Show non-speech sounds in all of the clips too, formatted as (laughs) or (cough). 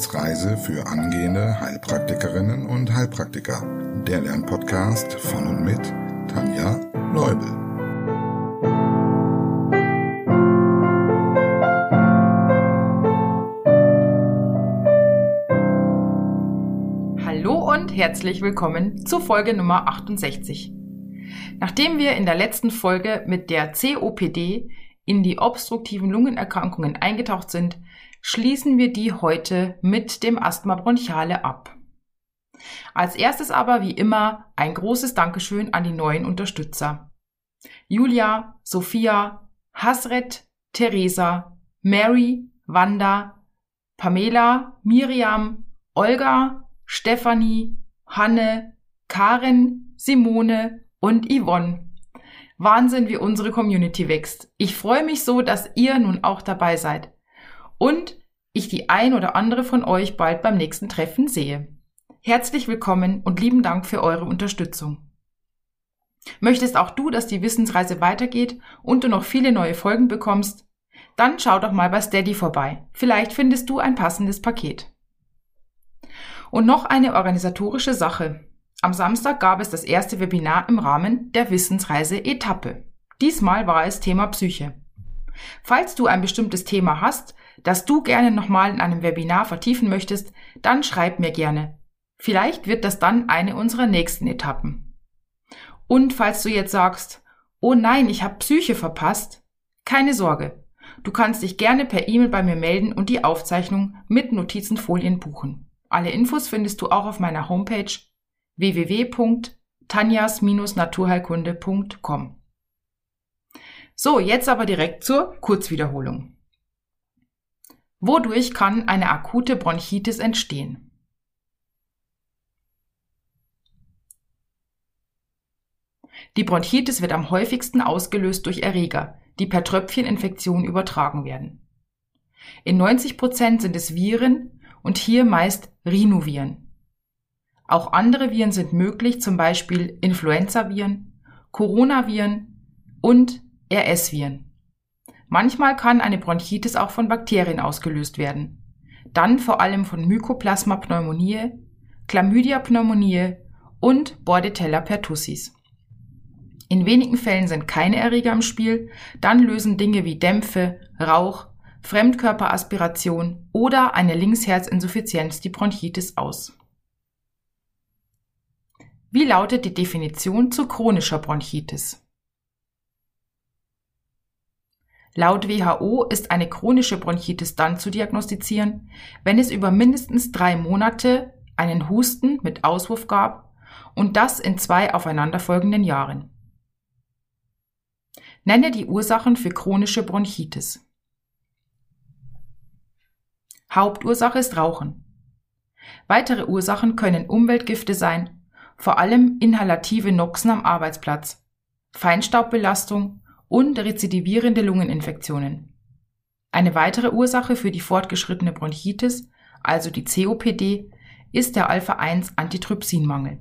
Wissensreise für angehende Heilpraktikerinnen und Heilpraktiker. Der Lernpodcast von und mit Tanja Leubel. Hallo und herzlich willkommen zu Folge Nummer 68. Nachdem wir in der letzten Folge mit der COPD in die obstruktiven Lungenerkrankungen eingetaucht sind, schließen wir die heute mit dem Asthma bronchiale ab. Als erstes aber wie immer ein großes Dankeschön an die neuen Unterstützer. Julia, Sophia, Hasret, Theresa, Mary, Wanda, Pamela, Miriam, Olga, Stefanie, Hanne, Karen, Simone und Yvonne. Wahnsinn, wie unsere Community wächst. Ich freue mich so, dass ihr nun auch dabei seid und ich die ein oder andere von euch bald beim nächsten Treffen sehe. Herzlich willkommen und lieben Dank für eure Unterstützung. Möchtest auch du, dass die Wissensreise weitergeht und du noch viele neue Folgen bekommst? Dann schau doch mal bei Steady vorbei. Vielleicht findest du ein passendes Paket. Und noch eine organisatorische Sache. Am Samstag gab es das erste Webinar im Rahmen der Wissensreise Etappe. Diesmal war es Thema Psyche. Falls du ein bestimmtes Thema hast, das du gerne nochmal in einem Webinar vertiefen möchtest, dann schreib mir gerne. Vielleicht wird das dann eine unserer nächsten Etappen. Und falls du jetzt sagst, oh nein, ich habe Psyche verpasst, keine Sorge. Du kannst dich gerne per E-Mail bei mir melden und die Aufzeichnung mit Notizenfolien buchen. Alle Infos findest du auch auf meiner Homepage www.tanjas-naturheilkunde.com. So, jetzt aber direkt zur Kurzwiederholung. Wodurch kann eine akute Bronchitis entstehen? Die Bronchitis wird am häufigsten ausgelöst durch Erreger, die per Tröpfcheninfektion übertragen werden. In 90 Prozent sind es Viren und hier meist Rhinoviren. Auch andere Viren sind möglich, zum Beispiel Influenzaviren, Coronaviren und RS-Viren. Manchmal kann eine Bronchitis auch von Bakterien ausgelöst werden. Dann vor allem von Mycoplasma pneumoniae, Chlamydia pneumoniae und Bordetella pertussis. In wenigen Fällen sind keine Erreger im Spiel, dann lösen Dinge wie Dämpfe, Rauch, Fremdkörperaspiration oder eine Linksherzinsuffizienz die Bronchitis aus. Wie lautet die Definition zu chronischer Bronchitis? Laut WHO ist eine chronische Bronchitis dann zu diagnostizieren, wenn es über mindestens drei Monate einen Husten mit Auswurf gab und das in zwei aufeinanderfolgenden Jahren. Nenne die Ursachen für chronische Bronchitis. Hauptursache ist Rauchen. Weitere Ursachen können Umweltgifte sein, vor allem inhalative Noxen am Arbeitsplatz, Feinstaubbelastung und rezidivierende Lungeninfektionen. Eine weitere Ursache für die fortgeschrittene Bronchitis, also die COPD, ist der Alpha-1-Antitrypsinmangel.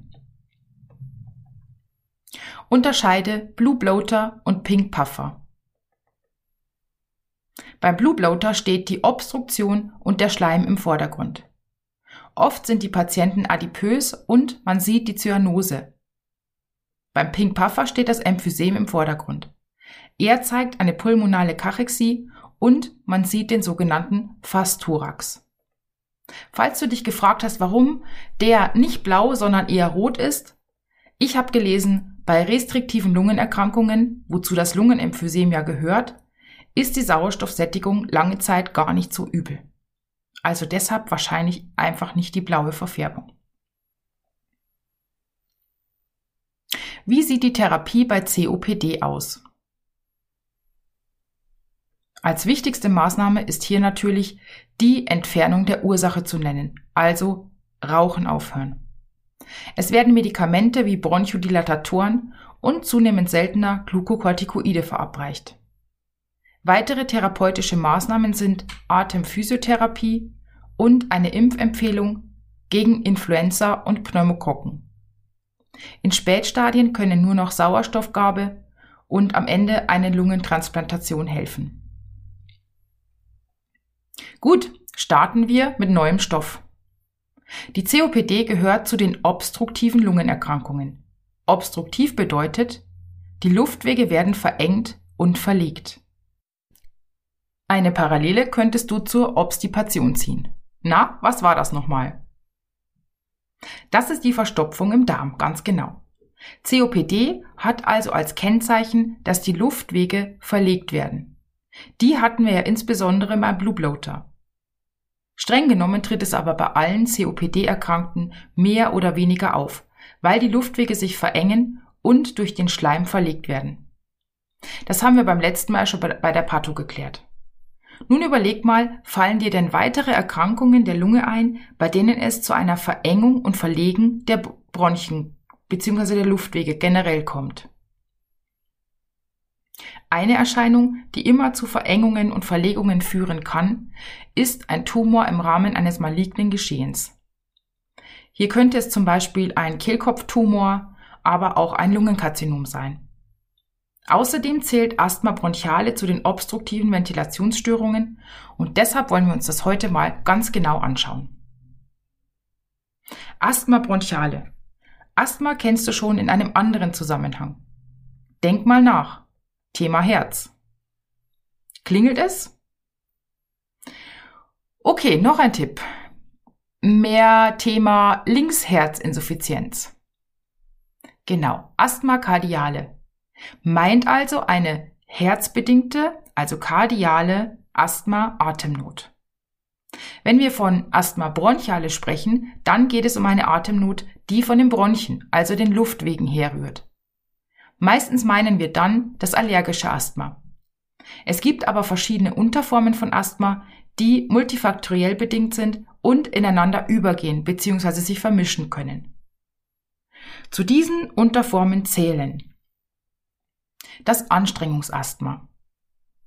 Unterscheide Blue Bloater und Pink Puffer. Beim Blue Bloater steht die Obstruktion und der Schleim im Vordergrund. Oft sind die Patienten adipös und man sieht die Zyanose. Beim Pink Puffer steht das Emphysem im Vordergrund. Er zeigt eine pulmonale Kachexie und man sieht den sogenannten Fasthorax. Falls du dich gefragt hast, warum der nicht blau, sondern eher rot ist, ich habe gelesen, bei restriktiven Lungenerkrankungen, wozu das Lungenemphysem ja gehört, ist die Sauerstoffsättigung lange Zeit gar nicht so übel. Also deshalb wahrscheinlich einfach nicht die blaue Verfärbung. Wie sieht die Therapie bei COPD aus? Als wichtigste Maßnahme ist hier natürlich die Entfernung der Ursache zu nennen, also Rauchen aufhören. Es werden Medikamente wie Bronchodilatatoren und zunehmend seltener Glukokortikoide verabreicht. Weitere therapeutische Maßnahmen sind Atemphysiotherapie und eine Impfempfehlung gegen Influenza und Pneumokokken. In Spätstadien können nur noch Sauerstoffgabe und am Ende eine Lungentransplantation helfen. Gut, Starten wir mit neuem Stoff. Die COPD gehört zu den obstruktiven Lungenerkrankungen. Obstruktiv bedeutet, die Luftwege werden verengt und verlegt. Eine Parallele könntest du zur Obstipation ziehen. Na, was war das nochmal? Das ist die Verstopfung im Darm, ganz genau. COPD hat also als Kennzeichen, dass die Luftwege verlegt werden. Die hatten wir ja insbesondere beim Blue Bloater. Streng genommen tritt es aber bei allen COPD-Erkrankten mehr oder weniger auf, weil die Luftwege sich verengen und durch den Schleim verlegt werden. Das haben wir beim letzten Mal schon bei der Patho geklärt. Nun überleg mal, fallen dir denn weitere Erkrankungen der Lunge ein, bei denen es zu einer Verengung und Verlegen der Bronchien bzw. der Luftwege generell kommt? Eine Erscheinung, die immer zu Verengungen und Verlegungen führen kann, ist ein Tumor im Rahmen eines malignen Geschehens. Hier könnte es zum Beispiel ein Kehlkopftumor, aber auch ein Lungenkarzinom sein. Außerdem zählt Asthma bronchiale zu den obstruktiven Ventilationsstörungen und deshalb wollen wir uns das heute mal ganz genau anschauen. Asthma bronchiale. Asthma kennst du schon in einem anderen Zusammenhang. Denk mal nach. Thema Herz. Klingelt es? Okay, noch ein Tipp. Mehr Thema Linksherzinsuffizienz. Genau, Asthma kardiale. Meint also eine herzbedingte, also kardiale Asthma-Atemnot. Wenn wir von Asthma bronchiale sprechen, dann geht es um eine Atemnot, die von den Bronchien, also den Luftwegen herrührt. Meistens meinen wir dann das allergische Asthma. Es gibt aber verschiedene Unterformen von Asthma, die multifaktoriell bedingt sind und ineinander übergehen bzw. sich vermischen können. Zu diesen Unterformen zählen das Anstrengungsasthma.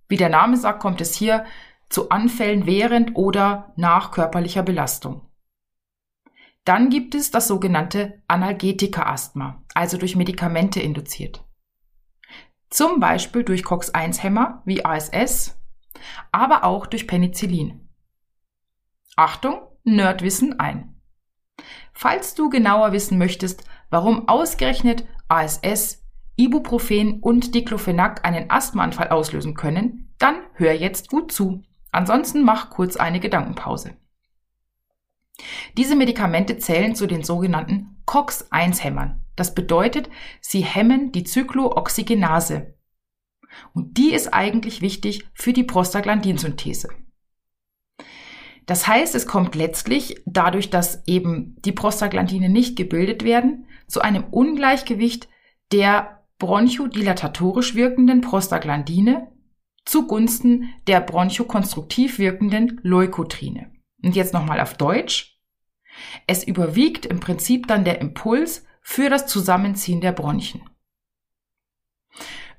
Wie der Name sagt, kommt es hier zu Anfällen während oder nach körperlicher Belastung. Dann gibt es das sogenannte Analgetika-Asthma, also durch Medikamente induziert. Zum Beispiel durch COX-1-Hämmer wie ASS, aber auch durch Penicillin. Achtung, Nerdwissen ein. Falls du genauer wissen möchtest, warum ausgerechnet ASS, Ibuprofen und Diclofenac einen Asthmaanfall auslösen können, dann hör jetzt gut zu. Ansonsten mach kurz eine Gedankenpause. Diese Medikamente zählen zu den sogenannten COX-1-Hämmern. Das bedeutet, sie hemmen die Zyklooxygenase. Und die ist eigentlich wichtig für die Prostaglandinsynthese. Das heißt, es kommt letztlich dadurch, dass eben die Prostaglandine nicht gebildet werden, zu einem Ungleichgewicht der bronchodilatatorisch wirkenden Prostaglandine zugunsten der bronchokonstruktiv wirkenden Leukotrine. Und jetzt nochmal auf Deutsch. Es überwiegt im Prinzip dann der Impuls für das Zusammenziehen der Bronchien.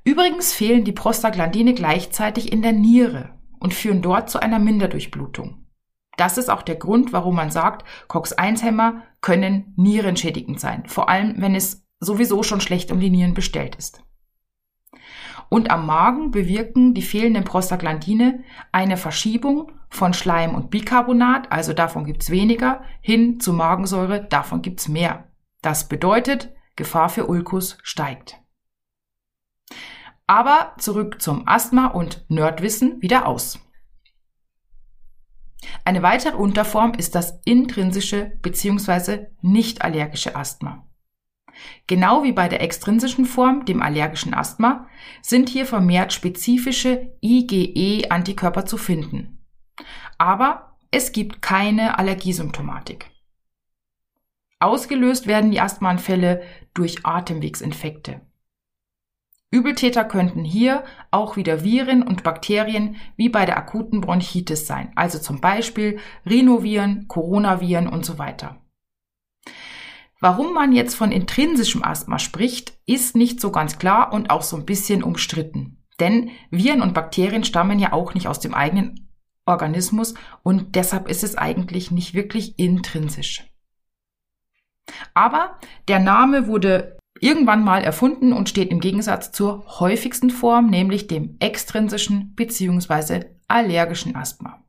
Übrigens fehlen die Prostaglandine gleichzeitig in der Niere und führen dort zu einer Minderdurchblutung. Das ist auch der Grund, warum man sagt, COX-1-Hämmer können nierenschädigend sein, vor allem wenn es sowieso schon schlecht um die Nieren bestellt ist. Und am Magen bewirken die fehlenden Prostaglandine eine Verschiebung von Schleim und Bicarbonat, also davon gibt's weniger, hin zu Magensäure, davon gibt's mehr. Das bedeutet, Gefahr für Ulkus steigt. Aber zurück zum Asthma und Nerdwissen wieder aus. Eine weitere Unterform ist das intrinsische bzw. nicht allergische Asthma. Genau wie bei der extrinsischen Form, dem allergischen Asthma, sind hier vermehrt spezifische IgE-Antikörper zu finden. Aber es gibt keine Allergiesymptomatik. Ausgelöst werden die Asthmaanfälle durch Atemwegsinfekte. Übeltäter könnten hier auch wieder Viren und Bakterien wie bei der akuten Bronchitis sein, also zum Beispiel Rhinoviren, Coronaviren und so weiter. Warum man jetzt von intrinsischem Asthma spricht, ist nicht so ganz klar und auch so ein bisschen umstritten. Denn Viren und Bakterien stammen ja auch nicht aus dem eigenen Organismus und deshalb ist es eigentlich nicht wirklich intrinsisch. Aber der Name wurde irgendwann mal erfunden und steht im Gegensatz zur häufigsten Form, nämlich dem extrinsischen bzw. allergischen Asthma.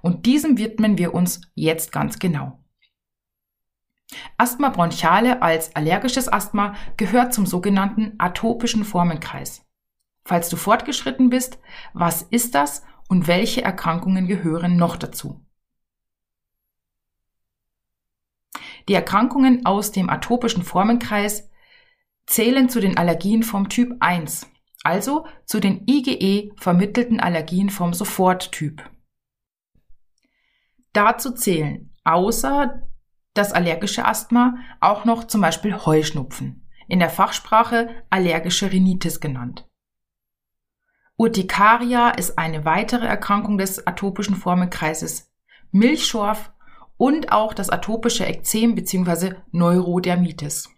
Und diesem widmen wir uns jetzt ganz genau. Asthma bronchiale als allergisches Asthma gehört zum sogenannten atopischen Formenkreis. Falls du fortgeschritten bist, was ist das und welche Erkrankungen gehören noch dazu? Die Erkrankungen aus dem atopischen Formenkreis zählen zu den Allergien vom Typ 1, also zu den IgE vermittelten Allergien vom Soforttyp. Dazu zählen außer das allergische Asthma auch noch zum Beispiel Heuschnupfen, in der Fachsprache allergische Rhinitis genannt. Urtikaria ist eine weitere Erkrankung des atopischen Formenkreises, Milchschorf und auch das atopische Ekzem bzw. Neurodermitis.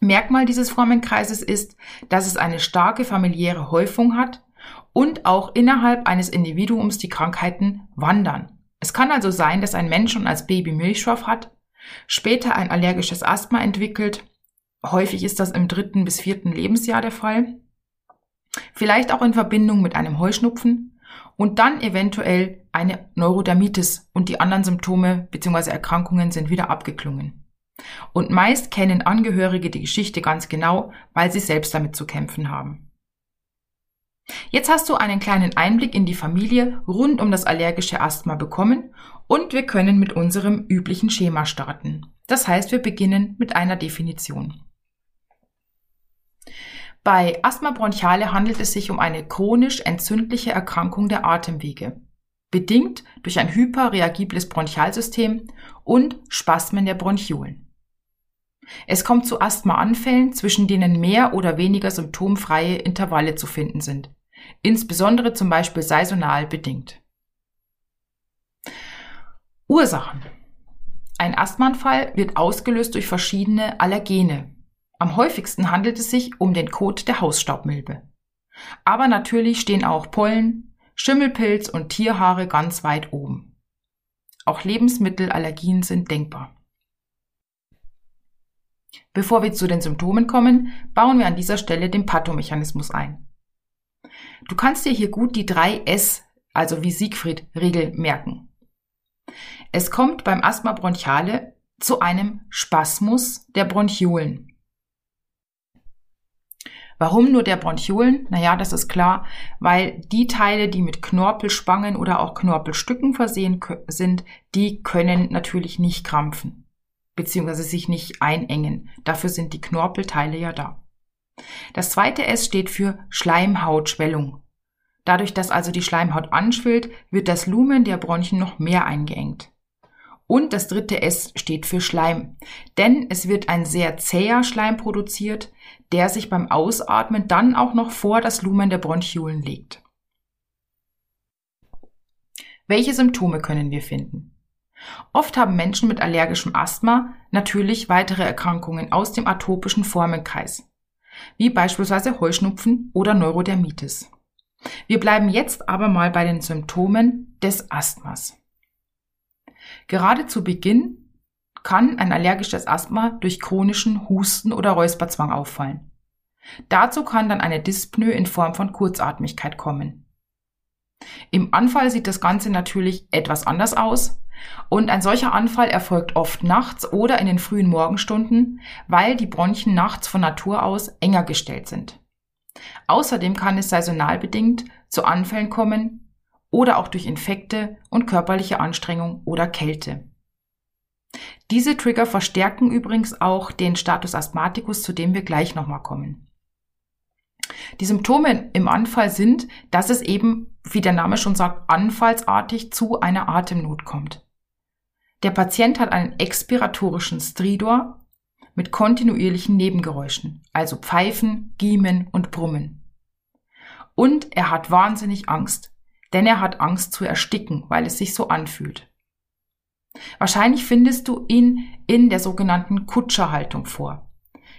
Merkmal dieses Formenkreises ist, dass es eine starke familiäre Häufung hat und auch innerhalb eines Individuums die Krankheiten wandern. Es kann also sein, dass ein Mensch schon als Baby Milchschorf hat, später ein allergisches Asthma entwickelt. Häufig ist das im dritten bis vierten Lebensjahr der Fall. Vielleicht auch in Verbindung mit einem Heuschnupfen und dann eventuell eine Neurodermitis und die anderen Symptome bzw. Erkrankungen sind wieder abgeklungen. Und meist kennen Angehörige die Geschichte ganz genau, weil sie selbst damit zu kämpfen haben. Jetzt hast du einen kleinen Einblick in die Familie rund um das allergische Asthma bekommen und wir können mit unserem üblichen Schema starten. Das heißt, wir beginnen mit einer Definition. Bei Asthma bronchiale handelt es sich um eine chronisch entzündliche Erkrankung der Atemwege, bedingt durch ein hyperreagibles Bronchialsystem und Spasmen der Bronchiolen. Es kommt zu Asthmaanfällen, zwischen denen mehr oder weniger symptomfreie Intervalle zu finden sind, insbesondere zum Beispiel saisonal bedingt. Ursachen. Ein Asthmaanfall wird ausgelöst durch verschiedene Allergene. Am häufigsten handelt es sich um den Kot der Hausstaubmilbe. Aber natürlich stehen auch Pollen, Schimmelpilz und Tierhaare ganz weit oben. Auch Lebensmittelallergien sind denkbar. Bevor wir zu den Symptomen kommen, bauen wir an dieser Stelle den Pathomechanismus ein. Du kannst dir hier gut die drei S, also wie Siegfried-Regel merken. Es kommt beim Asthma bronchiale zu einem Spasmus der Bronchiolen. Warum nur der Bronchiolen? Naja, das ist klar, weil die Teile, die mit Knorpelspangen oder auch Knorpelstücken versehen sind, die können natürlich nicht krampfen beziehungsweise sich nicht einengen. Dafür sind die Knorpelteile ja da. Das zweite S steht für Schleimhautschwellung. Dadurch, dass also die Schleimhaut anschwillt, wird das Lumen der Bronchien noch mehr eingeengt. Und das dritte S steht für Schleim, denn es wird ein sehr zäher Schleim produziert, der sich beim Ausatmen dann auch noch vor das Lumen der Bronchiolen legt. Welche Symptome können wir finden? Oft haben Menschen mit allergischem Asthma natürlich weitere Erkrankungen aus dem atopischen Formenkreis, wie beispielsweise Heuschnupfen oder Neurodermitis. Wir bleiben jetzt aber mal bei den Symptomen des Asthmas. Gerade zu Beginn kann ein allergisches Asthma durch chronischen Husten oder Räusperzwang auffallen. Dazu kann dann eine Dyspnoe in Form von Kurzatmigkeit kommen. Im Anfall sieht das Ganze natürlich etwas anders aus, und ein solcher Anfall erfolgt oft nachts oder in den frühen Morgenstunden, weil die Bronchien nachts von Natur aus enger gestellt sind. Außerdem kann es saisonal bedingt zu Anfällen kommen oder auch durch Infekte und körperliche Anstrengung oder Kälte. Diese Trigger verstärken übrigens auch den Status Asthmaticus, zu dem wir gleich nochmal kommen. Die Symptome im Anfall sind, dass es eben, wie der Name schon sagt, anfallsartig zu einer Atemnot kommt. Der Patient hat einen expiratorischen Stridor mit kontinuierlichen Nebengeräuschen, also Pfeifen, Giemen und Brummen. Und er hat wahnsinnig Angst, denn er hat Angst zu ersticken, weil es sich so anfühlt. Wahrscheinlich findest du ihn in der sogenannten Kutscherhaltung vor.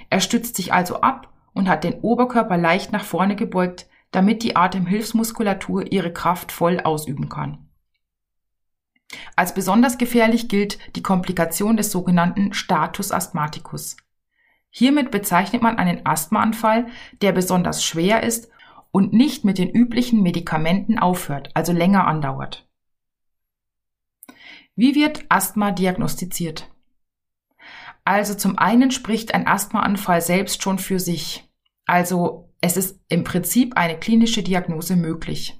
Er stützt sich also ab und hat den Oberkörper leicht nach vorne gebeugt, damit die Atemhilfsmuskulatur ihre Kraft voll ausüben kann. Als besonders gefährlich gilt die Komplikation des sogenannten Status Asthmaticus. Hiermit bezeichnet man einen Asthmaanfall, der besonders schwer ist und nicht mit den üblichen Medikamenten aufhört, also länger andauert. Wie wird Asthma diagnostiziert? Also zum einen spricht ein Asthmaanfall selbst schon für sich. Also es ist im Prinzip eine klinische Diagnose möglich.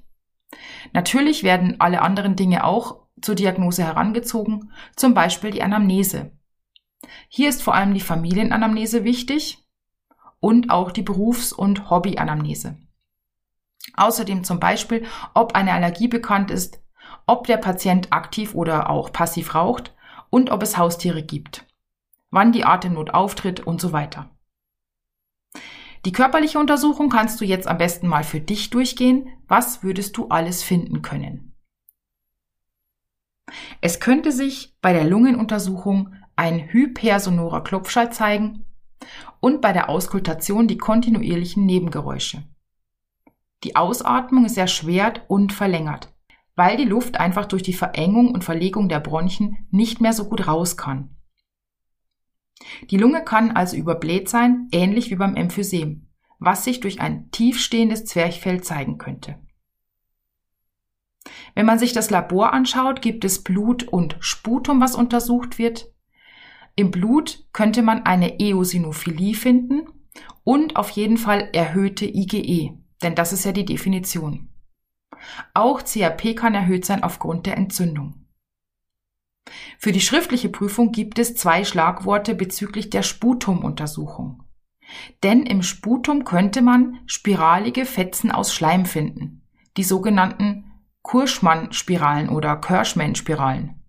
Natürlich werden alle anderen Dinge auch zur Diagnose herangezogen, zum Beispiel die Anamnese. Hier ist vor allem die Familienanamnese wichtig und auch die Berufs- und Hobbyanamnese. Außerdem zum Beispiel, ob eine Allergie bekannt ist, ob der Patient aktiv oder auch passiv raucht und ob es Haustiere gibt wann die Atemnot auftritt und so weiter. Die körperliche Untersuchung kannst du jetzt am besten mal für dich durchgehen. Was würdest du alles finden können? Es könnte sich bei der Lungenuntersuchung ein hypersonorer Klopfschall zeigen und bei der Auskultation die kontinuierlichen Nebengeräusche. Die Ausatmung ist erschwert und verlängert, weil die Luft einfach durch die Verengung und Verlegung der Bronchien nicht mehr so gut raus kann. Die Lunge kann also überbläht sein, ähnlich wie beim Emphysem, was sich durch ein tiefstehendes Zwerchfell zeigen könnte. Wenn man sich das Labor anschaut, gibt es Blut und Sputum, was untersucht wird. Im Blut könnte man eine Eosinophilie finden und auf jeden Fall erhöhte IgE, denn das ist ja die Definition. Auch CRP kann erhöht sein aufgrund der Entzündung. Für die schriftliche Prüfung gibt es zwei Schlagworte bezüglich der Sputumuntersuchung. Denn im Sputum könnte man spiralige Fetzen aus Schleim finden, die sogenannten Kurschmann-Spiralen oder Kirschmann-Spiralen.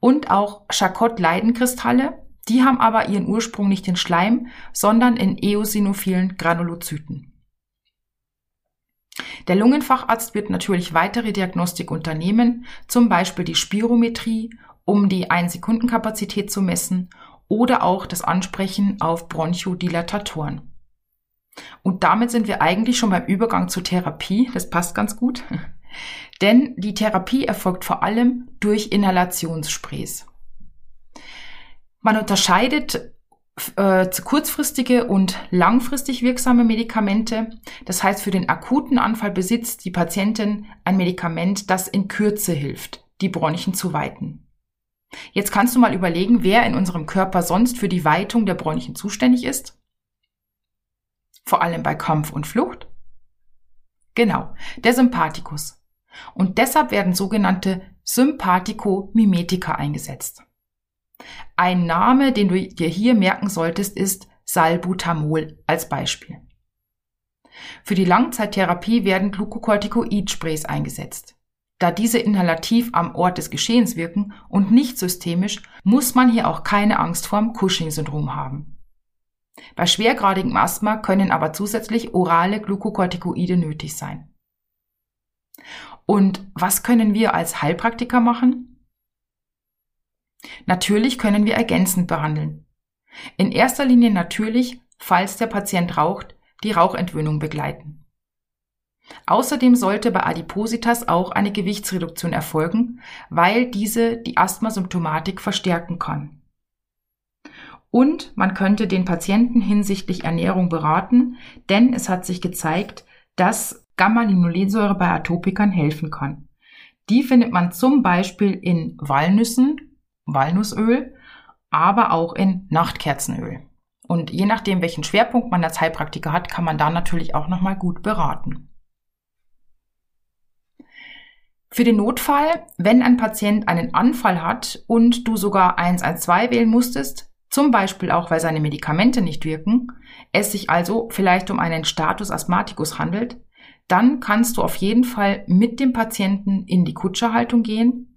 Und auch Charcot-Leidenkristalle, die haben aber ihren Ursprung nicht in Schleim, sondern in eosinophilen Granulozyten. Der Lungenfacharzt wird natürlich weitere Diagnostik unternehmen, zum Beispiel die Spirometrie um die 1-Sekunden-Kapazität zu messen oder auch das Ansprechen auf Bronchodilatatoren. Und damit sind wir eigentlich schon beim Übergang zur Therapie. Das passt ganz gut. (laughs) Denn die Therapie erfolgt vor allem durch Inhalationssprays. Man unterscheidet äh, kurzfristige und langfristig wirksame Medikamente. Das heißt, für den akuten Anfall besitzt die Patientin ein Medikament, das in Kürze hilft, die Bronchien zu weiten. Jetzt kannst du mal überlegen, wer in unserem Körper sonst für die Weitung der Bronchien zuständig ist. Vor allem bei Kampf und Flucht. Genau, der Sympathikus. Und deshalb werden sogenannte Sympathikomimetika eingesetzt. Ein Name, den du dir hier merken solltest, ist Salbutamol als Beispiel. Für die Langzeittherapie werden Glucocorticoid-Sprays eingesetzt. Da diese inhalativ am Ort des Geschehens wirken und nicht systemisch, muss man hier auch keine Angst vorm Cushing-Syndrom haben. Bei schwergradigem Asthma können aber zusätzlich orale Glucocorticoide nötig sein. Und was können wir als Heilpraktiker machen? Natürlich können wir ergänzend behandeln. In erster Linie natürlich, falls der Patient raucht, die Rauchentwöhnung begleiten. Außerdem sollte bei Adipositas auch eine Gewichtsreduktion erfolgen, weil diese die Asthmasymptomatik verstärken kann. Und man könnte den Patienten hinsichtlich Ernährung beraten, denn es hat sich gezeigt, dass Gamma-Linolensäure bei Atopikern helfen kann. Die findet man zum Beispiel in Walnüssen, Walnussöl, aber auch in Nachtkerzenöl. Und je nachdem, welchen Schwerpunkt man als Heilpraktiker hat, kann man da natürlich auch nochmal gut beraten. Für den Notfall, wenn ein Patient einen Anfall hat und du sogar 112 wählen musstest, zum Beispiel auch weil seine Medikamente nicht wirken, es sich also vielleicht um einen Status Asthmaticus handelt, dann kannst du auf jeden Fall mit dem Patienten in die Kutscherhaltung gehen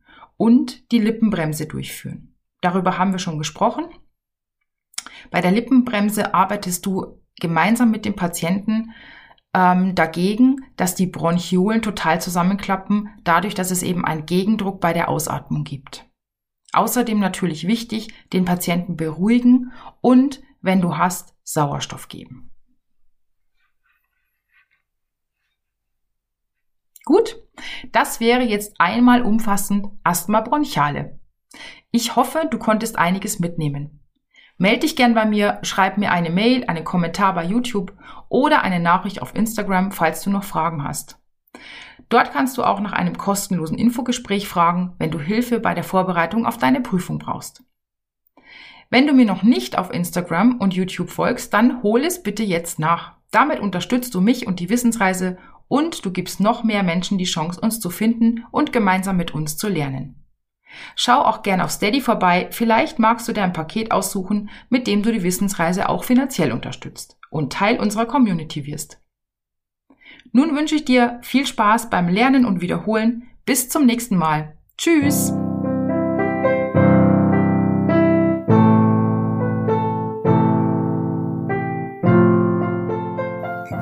und die Lippenbremse durchführen. Darüber haben wir schon gesprochen. Bei der Lippenbremse arbeitest du gemeinsam mit dem Patienten ähm, dagegen, dass die Bronchiolen total zusammenklappen, dadurch, dass es eben einen Gegendruck bei der Ausatmung gibt. Außerdem natürlich wichtig, den Patienten beruhigen und, wenn du hast, Sauerstoff geben. Gut, das wäre jetzt einmal umfassend Asthma bronchiale. Ich hoffe, du konntest einiges mitnehmen. Meld dich gern bei mir, schreib mir eine Mail, einen Kommentar bei YouTube oder eine Nachricht auf Instagram, falls du noch Fragen hast. Dort kannst du auch nach einem kostenlosen Infogespräch fragen, wenn du Hilfe bei der Vorbereitung auf deine Prüfung brauchst. Wenn du mir noch nicht auf Instagram und YouTube folgst, dann hol es bitte jetzt nach. Damit unterstützt du mich und die Wissensreise und du gibst noch mehr Menschen die Chance, uns zu finden und gemeinsam mit uns zu lernen. Schau auch gern auf Steady vorbei, vielleicht magst du dir ein Paket aussuchen, mit dem du die Wissensreise auch finanziell unterstützt und Teil unserer Community wirst. Nun wünsche ich dir viel Spaß beim Lernen und Wiederholen. Bis zum nächsten Mal. Tschüss!